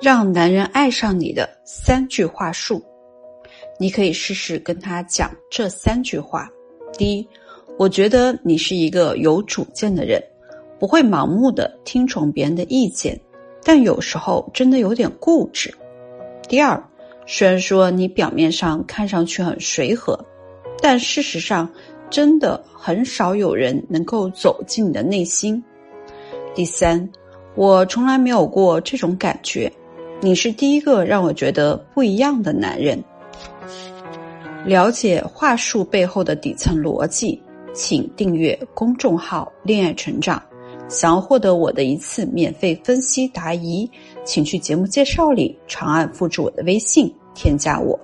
让男人爱上你的三句话术，你可以试试跟他讲这三句话。第一，我觉得你是一个有主见的人，不会盲目的听从别人的意见，但有时候真的有点固执。第二，虽然说你表面上看上去很随和，但事实上真的很少有人能够走进你的内心。第三，我从来没有过这种感觉，你是第一个让我觉得不一样的男人。了解话术背后的底层逻辑，请订阅公众号“恋爱成长”。想要获得我的一次免费分析答疑，请去节目介绍里长按复制我的微信，添加我。